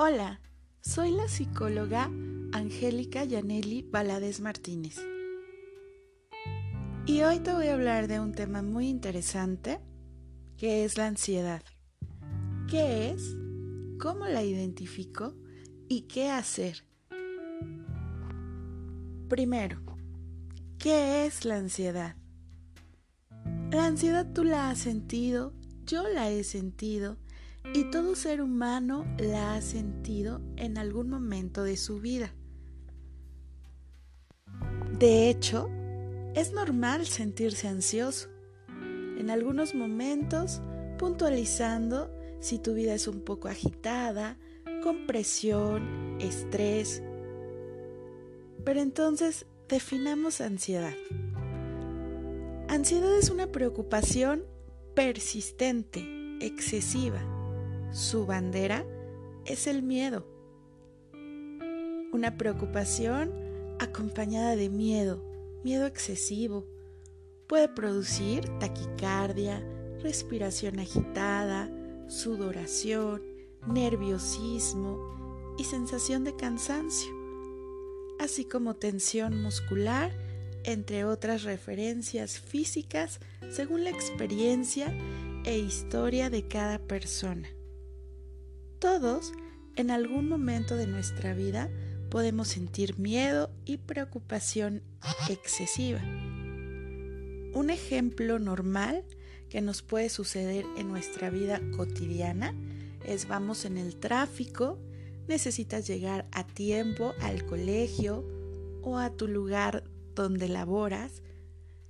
Hola, soy la psicóloga Angélica Yaneli Valadez Martínez. Y hoy te voy a hablar de un tema muy interesante que es la ansiedad. ¿Qué es? ¿Cómo la identifico? ¿Y qué hacer? Primero, ¿qué es la ansiedad? La ansiedad tú la has sentido, yo la he sentido y todo ser humano la ha sentido en algún momento de su vida. De hecho, es normal sentirse ansioso. En algunos momentos, puntualizando si tu vida es un poco agitada, con presión, estrés. Pero entonces, definamos ansiedad. Ansiedad es una preocupación persistente, excesiva, su bandera es el miedo. Una preocupación acompañada de miedo, miedo excesivo, puede producir taquicardia, respiración agitada, sudoración, nerviosismo y sensación de cansancio, así como tensión muscular, entre otras referencias físicas según la experiencia e historia de cada persona. Todos, en algún momento de nuestra vida, podemos sentir miedo y preocupación excesiva. Un ejemplo normal que nos puede suceder en nuestra vida cotidiana es vamos en el tráfico, necesitas llegar a tiempo al colegio o a tu lugar donde laboras,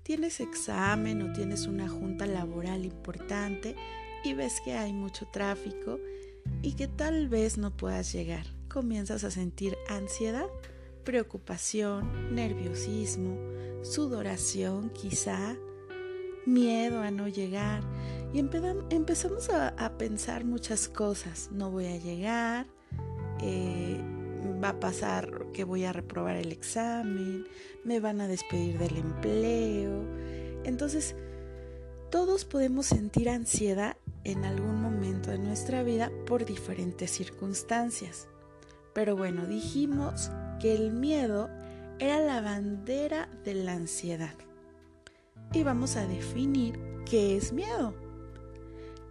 tienes examen o tienes una junta laboral importante y ves que hay mucho tráfico y que tal vez no puedas llegar. Comienzas a sentir ansiedad, preocupación, nerviosismo, sudoración quizá, miedo a no llegar y empezamos a, pensar muchas cosas. No voy a llegar, eh, va a pasar que voy a reprobar el examen, me van a despedir del empleo. Entonces, todos podemos sentir ansiedad en algún momento de nuestra vida por diferentes circunstancias. Pero bueno, dijimos que el miedo era la bandera de la ansiedad. Y vamos a definir qué es miedo.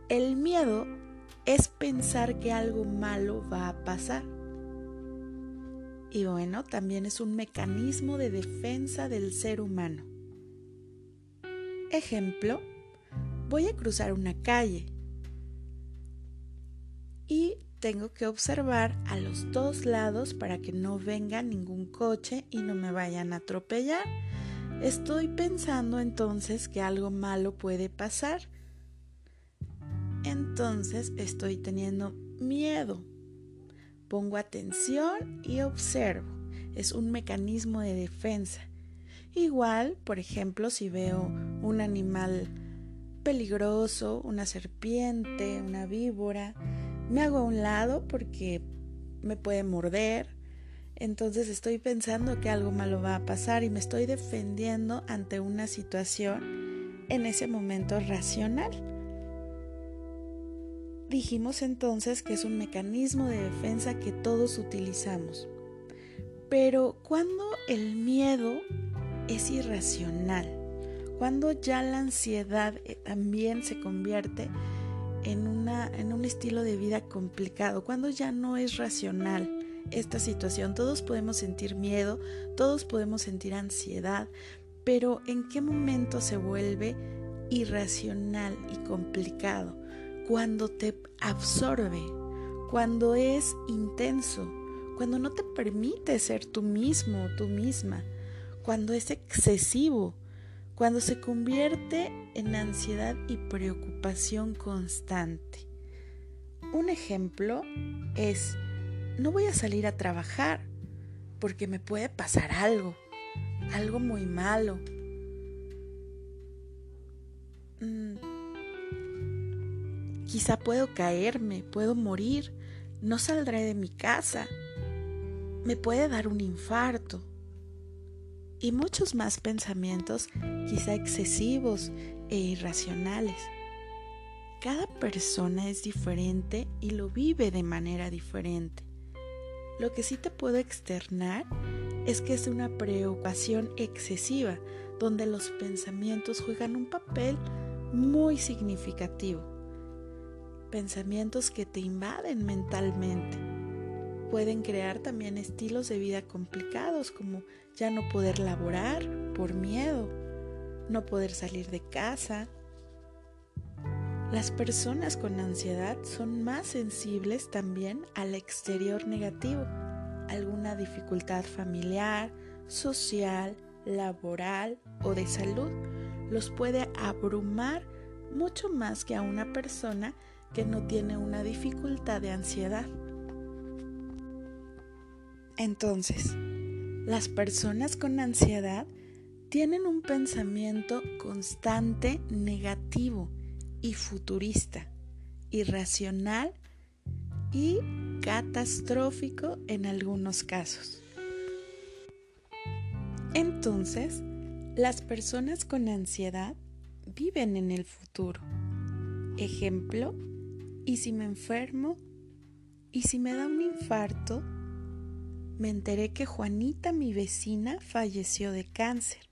El miedo es pensar que algo malo va a pasar. Y bueno, también es un mecanismo de defensa del ser humano. Ejemplo, voy a cruzar una calle tengo que observar a los dos lados para que no venga ningún coche y no me vayan a atropellar. Estoy pensando entonces que algo malo puede pasar. Entonces estoy teniendo miedo. Pongo atención y observo. Es un mecanismo de defensa. Igual, por ejemplo, si veo un animal peligroso, una serpiente, una víbora, me hago a un lado porque me puede morder. Entonces estoy pensando que algo malo va a pasar y me estoy defendiendo ante una situación en ese momento racional. Dijimos entonces que es un mecanismo de defensa que todos utilizamos. Pero cuando el miedo es irracional, cuando ya la ansiedad eh, también se convierte en, una, en un estilo de vida complicado, cuando ya no es racional esta situación. Todos podemos sentir miedo, todos podemos sentir ansiedad, pero ¿en qué momento se vuelve irracional y complicado? Cuando te absorbe, cuando es intenso, cuando no te permite ser tú mismo tú misma, cuando es excesivo, cuando se convierte en ansiedad y preocupación constante. Un ejemplo es, no voy a salir a trabajar porque me puede pasar algo, algo muy malo. Mm, quizá puedo caerme, puedo morir, no saldré de mi casa, me puede dar un infarto y muchos más pensamientos quizá excesivos e irracionales. Cada persona es diferente y lo vive de manera diferente. Lo que sí te puedo externar es que es una preocupación excesiva, donde los pensamientos juegan un papel muy significativo. Pensamientos que te invaden mentalmente. Pueden crear también estilos de vida complicados como ya no poder laborar por miedo, no poder salir de casa. Las personas con ansiedad son más sensibles también al exterior negativo, alguna dificultad familiar, social, laboral o de salud los puede abrumar mucho más que a una persona que no tiene una dificultad de ansiedad. Entonces, las personas con ansiedad tienen un pensamiento constante negativo y futurista, irracional y catastrófico en algunos casos. Entonces, las personas con ansiedad viven en el futuro. Ejemplo, ¿y si me enfermo? ¿Y si me da un infarto? Me enteré que Juanita, mi vecina, falleció de cáncer.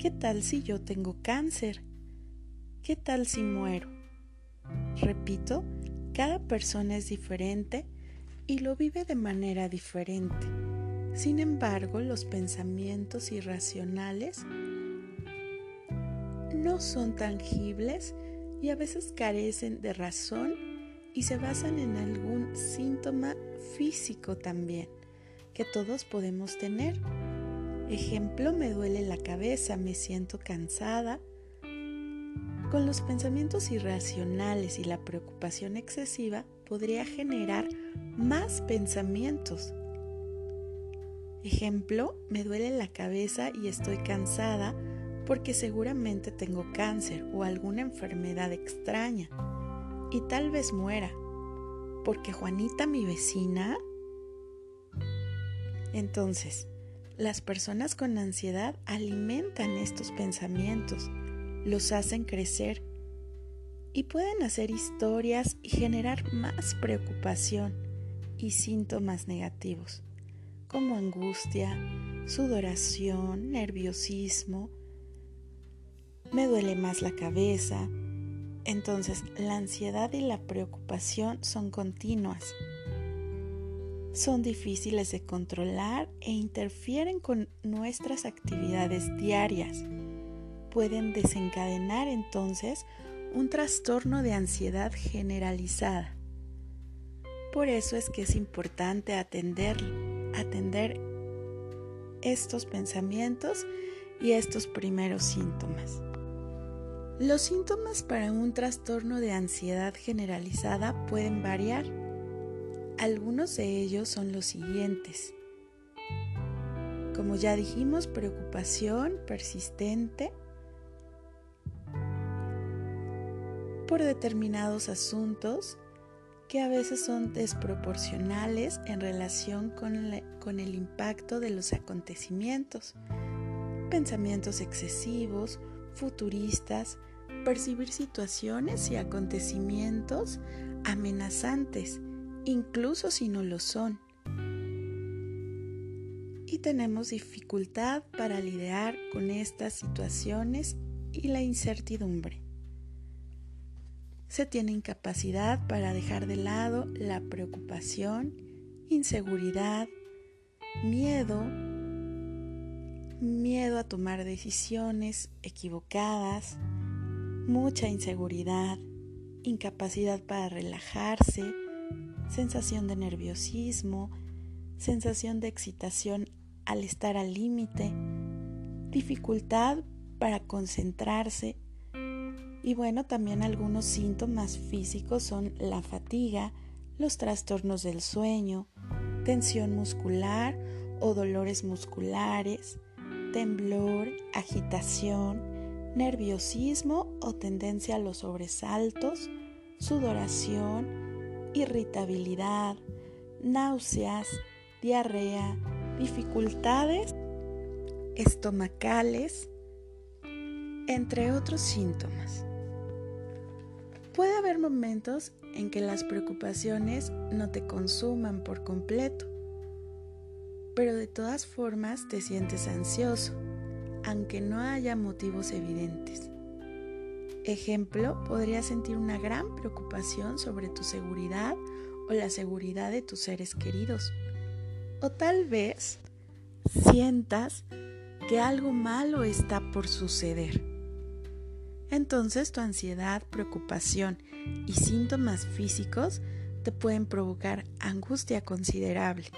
¿Qué tal si yo tengo cáncer? ¿Qué tal si muero? Repito, cada persona es diferente y lo vive de manera diferente. Sin embargo, los pensamientos irracionales no son tangibles y a veces carecen de razón y se basan en algún síntoma físico también que todos podemos tener. Ejemplo, me duele la cabeza, me siento cansada. Con los pensamientos irracionales y la preocupación excesiva podría generar más pensamientos Ejemplo, me duele la cabeza y estoy cansada porque seguramente tengo cáncer o alguna enfermedad extraña. Y tal vez muera. Porque Juanita, mi vecina... Entonces, las personas con ansiedad alimentan estos pensamientos, los hacen crecer y pueden hacer historias y generar más preocupación y síntomas negativos como angustia, sudoración, nerviosismo, me duele más la cabeza. Entonces, la ansiedad y la preocupación son continuas. Son difíciles de controlar e interfieren con nuestras actividades diarias. Pueden desencadenar entonces un trastorno de ansiedad generalizada. Por eso es que es importante atenderlo atender estos pensamientos y estos primeros síntomas. Los síntomas para un trastorno de ansiedad generalizada pueden variar. Algunos de ellos son los siguientes. Como ya dijimos, preocupación persistente por determinados asuntos que a veces son desproporcionales en relación con, el impacto de los acontecimientos. Pensamientos excesivos, futuristas, percibir situaciones y acontecimientos amenazantes, incluso si no lo son. Y tenemos dificultad para lidiar con estas situaciones y la incertidumbre se tiene incapacidad para dejar de lado la preocupación, inseguridad, miedo, miedo a tomar decisiones equivocadas, mucha inseguridad, incapacidad para relajarse, sensación de nerviosismo, sensación de excitación al estar al límite, dificultad para concentrarse. Y bueno, también algunos síntomas físicos son la fatiga, los trastornos del sueño, tensión muscular o dolores musculares, temblor, agitación, nerviosismo o tendencia a los sobresaltos, sudoración, irritabilidad, náuseas, diarrea, dificultades estomacales, entre otros síntomas. Puede haber momentos en que las preocupaciones no te consuman por completo, pero de todas formas te sientes ansioso, aunque no haya motivos evidentes. Ejemplo, podrías sentir una gran preocupación sobre tu seguridad o la seguridad de tus seres queridos. O tal vez sientas que algo malo está por suceder. Entonces tu ansiedad, preocupación y síntomas físicos te pueden provocar angustia considerable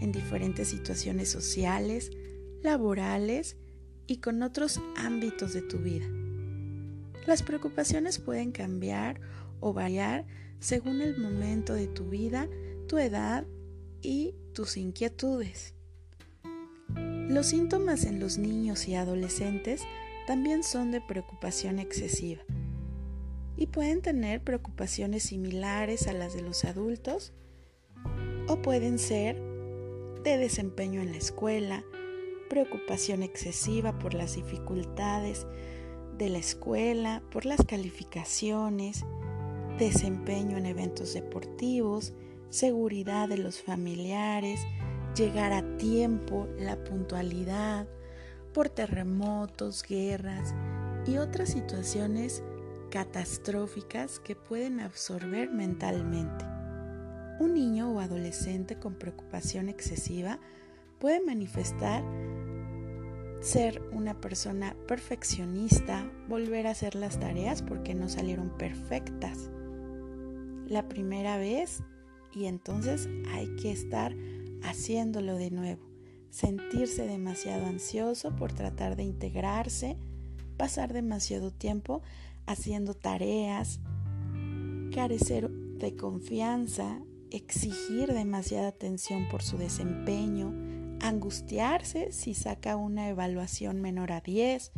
en diferentes situaciones sociales, laborales y con otros ámbitos de tu vida. Las preocupaciones pueden cambiar o variar según el momento de tu vida, tu edad y tus inquietudes. Los síntomas en los niños y adolescentes también son de preocupación excesiva y pueden tener preocupaciones similares a las de los adultos o pueden ser de desempeño en la escuela, preocupación excesiva por las dificultades de la escuela, por las calificaciones, desempeño en eventos deportivos, seguridad de los familiares, llegar a tiempo, la puntualidad, por terremotos, guerras y otras situaciones catastróficas que pueden absorber mentalmente. Un niño o adolescente con preocupación excesiva puede manifestar ser una persona perfeccionista, volver a hacer las tareas porque no salieron perfectas la primera vez y entonces hay que estar haciéndolo de nuevo, sentirse demasiado ansioso por tratar de integrarse, pasar demasiado tiempo haciendo tareas, carecer de confianza, exigir demasiada atención por su desempeño, angustiarse si saca una evaluación menor a 10,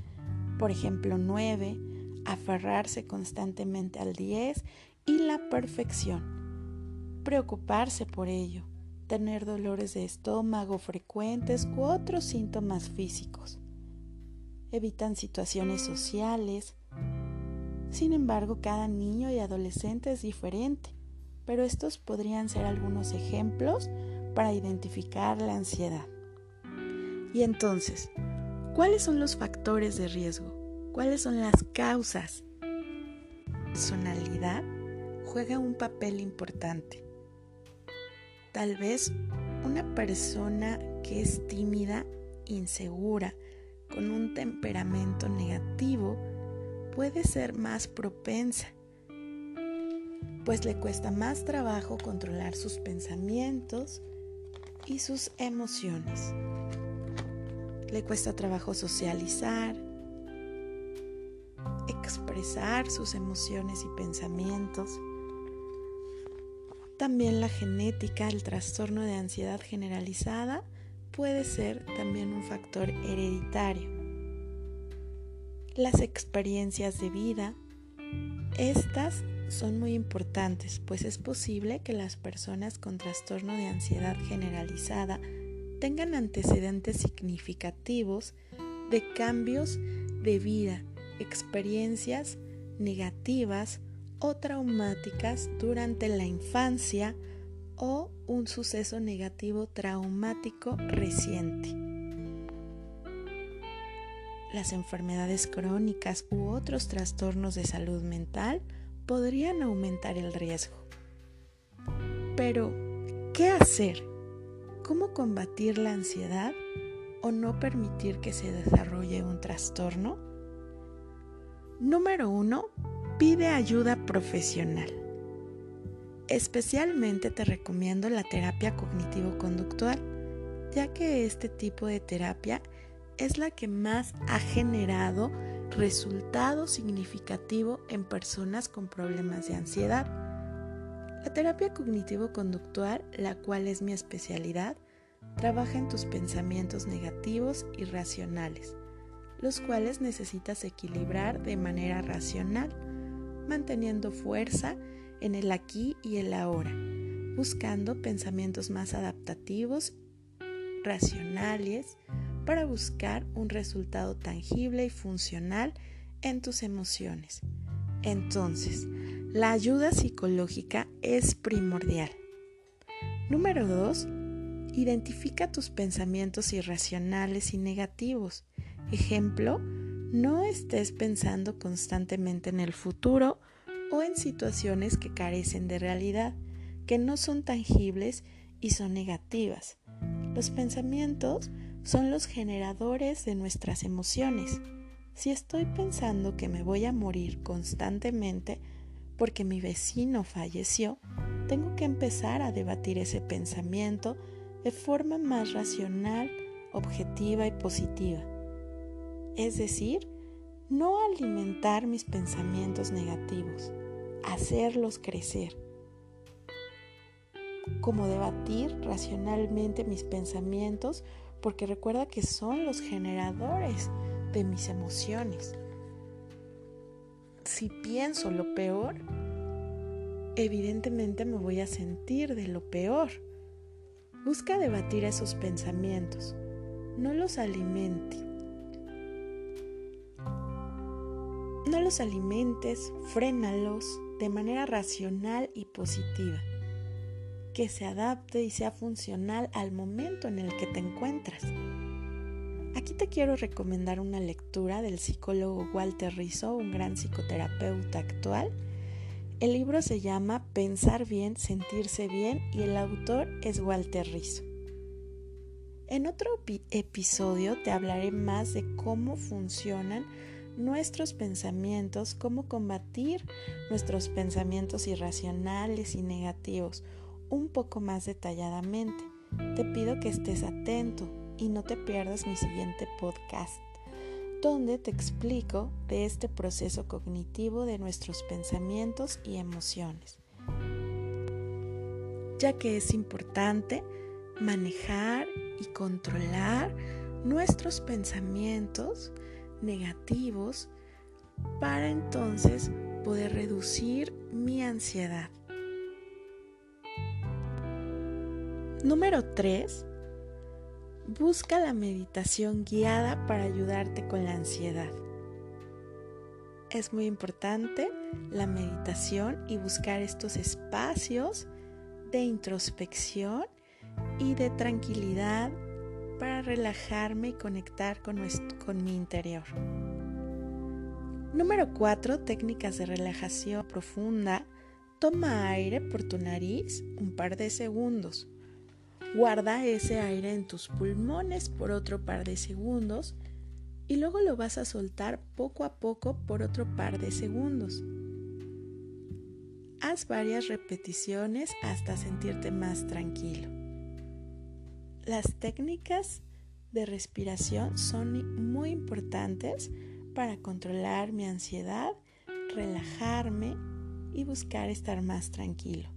por ejemplo 9, aferrarse constantemente al 10 y la perfección, preocuparse por ello, tener dolores de estómago frecuentes u otros síntomas físicos. Evitan situaciones sociales. Sin embargo, cada niño y adolescente es diferente, pero estos podrían ser algunos ejemplos para identificar la ansiedad. Y entonces, ¿cuáles son los factores de riesgo? ¿Cuáles son las causas? Personalidad juega un papel importante. Tal vez una persona que es tímida, insegura, con un temperamento negativo, puede ser más propensa, pues le cuesta más trabajo controlar sus pensamientos y sus emociones. Le cuesta trabajo socializar, expresar sus emociones y pensamientos. También la genética, el trastorno de ansiedad generalizada, puede ser también un factor hereditario. Las experiencias de vida, estas son muy importantes, pues es posible que las personas con trastorno de ansiedad generalizada tengan antecedentes significativos de cambios de vida, experiencias negativas o traumáticas durante la infancia o un suceso negativo traumático reciente. Las enfermedades crónicas u otros trastornos de salud mental podrían aumentar el riesgo. Pero, ¿qué hacer? ¿Cómo combatir la ansiedad o no permitir que se desarrolle un trastorno? Número 1 Pide ayuda profesional. Especialmente te recomiendo la terapia cognitivo-conductual, ya que este tipo de terapia es la que más ha generado resultado significativo en personas con problemas de ansiedad. La terapia cognitivo-conductual, la cual es mi especialidad, trabaja en tus pensamientos negativos y racionales, los cuales necesitas equilibrar de manera racional manteniendo fuerza en el aquí y el ahora, buscando pensamientos más adaptativos, racionales, para buscar un resultado tangible y funcional en tus emociones. Entonces, La ayuda psicológica es primordial. Número 2. Identifica tus pensamientos irracionales y negativos. Ejemplo, no estés pensando constantemente en el futuro o en situaciones que carecen de realidad, que no son tangibles y son negativas. Los pensamientos son los generadores de nuestras emociones. Si estoy pensando que me voy a morir constantemente porque mi vecino falleció, tengo que empezar a debatir ese pensamiento de forma más racional, objetiva y positiva. Es decir, no alimentar mis pensamientos negativos, hacerlos crecer. Como debatir racionalmente mis pensamientos, porque recuerda que son los generadores de mis emociones. Si pienso lo peor, evidentemente me voy a sentir de lo peor. Busca debatir esos pensamientos, no los alimente. No los alimentes, frénalos de manera racional y positiva, que se adapte y sea funcional al momento en el que te encuentras. Aquí te quiero recomendar una lectura del psicólogo Walter Rizzo, un gran psicoterapeuta actual. El libro se llama Pensar bien, sentirse bien y el autor es Walter Rizzo. En otro episodio te hablaré más de cómo funcionan nuestros pensamientos, cómo combatir nuestros pensamientos irracionales y negativos un poco más detalladamente. Te pido que estés atento y no te pierdas mi siguiente podcast, donde te explico de este proceso cognitivo de nuestros pensamientos y emociones, ya que es importante manejar y controlar nuestros pensamientos negativos para entonces poder reducir mi ansiedad. Número 3 Busca la meditación guiada para ayudarte con la ansiedad. Es muy importante la meditación y buscar estos espacios de introspección y de tranquilidad para relajarme y conectar con, con mi interior. Número 4. Técnicas de relajación profunda. Toma aire por tu nariz un par de segundos. Guarda ese aire en tus pulmones por otro par de segundos y luego lo vas a soltar poco a poco por otro par de segundos. Haz varias repeticiones hasta sentirte más tranquilo. Las técnicas de respiración son muy importantes para controlar mi ansiedad, relajarme y buscar estar más tranquilo.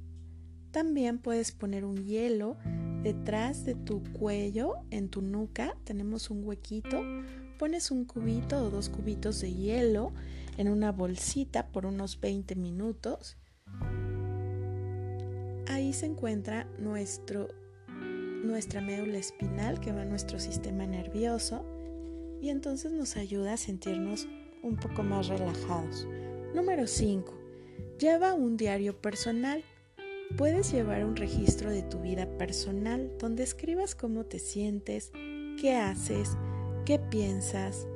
También puedes poner un hielo detrás de tu cuello, en tu nuca, tenemos un huequito. Pones un cubito o dos cubitos de hielo en una bolsita por unos 20 minutos. Ahí se encuentra nuestro, nuestra médula espinal que va a nuestro sistema nervioso y entonces nos ayuda a sentirnos un poco más relajados. Número 5. Lleva un diario personal. Puedes llevar un registro de tu vida personal donde escribas cómo te sientes, qué haces, qué piensas.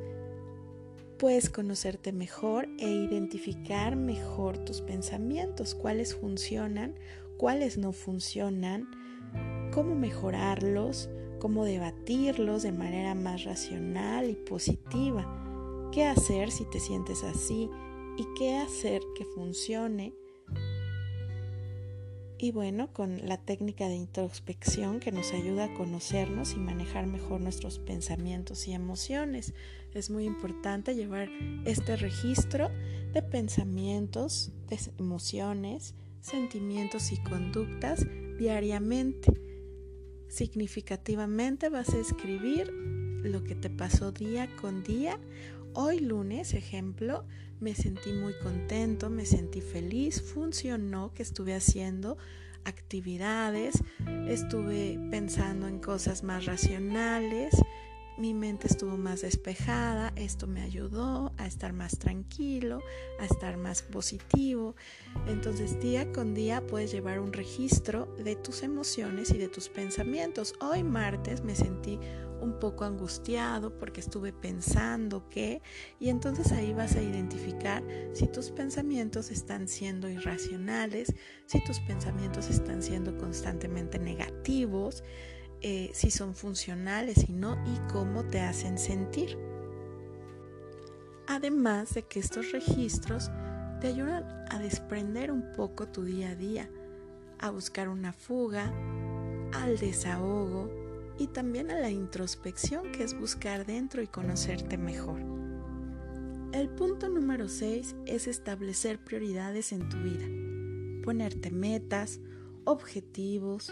Puedes conocerte mejor e identificar mejor tus pensamientos, cuáles funcionan, cuáles no funcionan, cómo mejorarlos, cómo debatirlos de manera más racional y positiva, qué hacer si te sientes así y qué hacer que funcione y bueno, con la técnica de introspección que nos ayuda a conocernos y manejar mejor nuestros pensamientos y emociones. Es muy importante llevar este registro de pensamientos, de emociones, sentimientos y conductas diariamente. Significativamente vas a escribir lo que te pasó día con día. Hoy lunes, ejemplo, me sentí muy contento, me sentí feliz, funcionó que estuve haciendo actividades, estuve pensando en cosas más racionales, mi mente estuvo más despejada, esto me ayudó a estar más tranquilo, a estar más positivo. Entonces día con día puedes llevar un registro de tus emociones y de tus pensamientos. Hoy martes me sentí un poco angustiado porque estuve pensando que y entonces ahí vas a identificar si tus pensamientos están siendo irracionales, si tus pensamientos están siendo constantemente negativos, eh, si son funcionales y no y cómo te hacen sentir. Además de que estos registros te ayudan a desprender un poco tu día a día, a buscar una fuga, al desahogo, y también a la introspección que es buscar dentro y conocerte mejor. El punto número 6 es establecer prioridades en tu vida, ponerte metas, objetivos,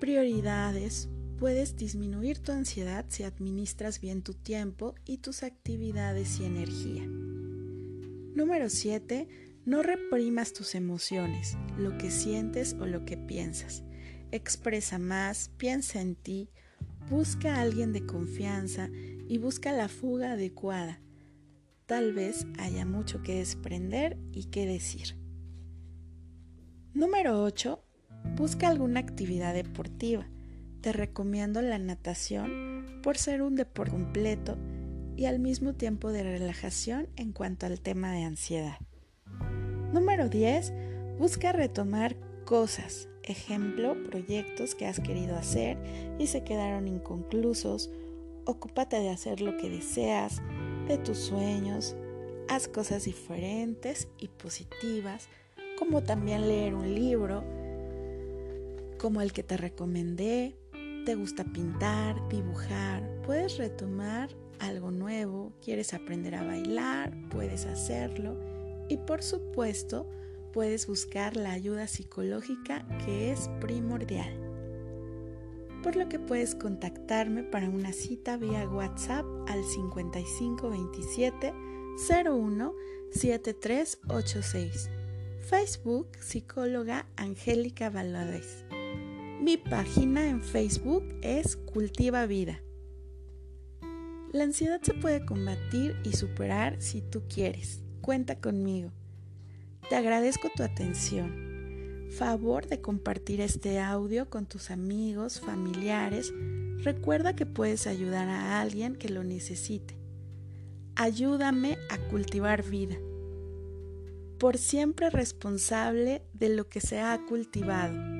prioridades. Puedes disminuir tu ansiedad si administras bien tu tiempo y tus actividades y energía. Número 7. No reprimas tus emociones, lo que sientes o lo que piensas expresa más, piensa en ti, busca a alguien de confianza y busca la fuga adecuada. Tal vez haya mucho que desprender y que decir. Número 8. Busca alguna actividad deportiva. Te recomiendo la natación por ser un deporte completo y al mismo tiempo de relajación en cuanto al tema de ansiedad. Número 10. Busca retomar cosas, ejemplo, proyectos que has querido hacer y se quedaron inconclusos. Ocúpate de hacer lo que deseas, de tus sueños. Haz cosas diferentes y positivas, como también leer un libro, como el que te recomendé. Te gusta pintar, dibujar, puedes retomar algo nuevo, quieres aprender a bailar, puedes hacerlo. Y por supuesto, puedes buscar la ayuda psicológica que es primordial. Por lo que puedes contactarme para una cita vía WhatsApp al 5527 01 7386. Facebook Psicóloga Angélica Valadez. Mi página en Facebook es Cultiva Vida. La ansiedad se puede combatir y superar si tú quieres. Cuenta conmigo. Te agradezco tu atención. Favor de compartir este audio con tus amigos, familiares. Recuerda que puedes ayudar a alguien que lo necesite. Ayúdame a cultivar vida. Por siempre responsable de lo que se ha cultivado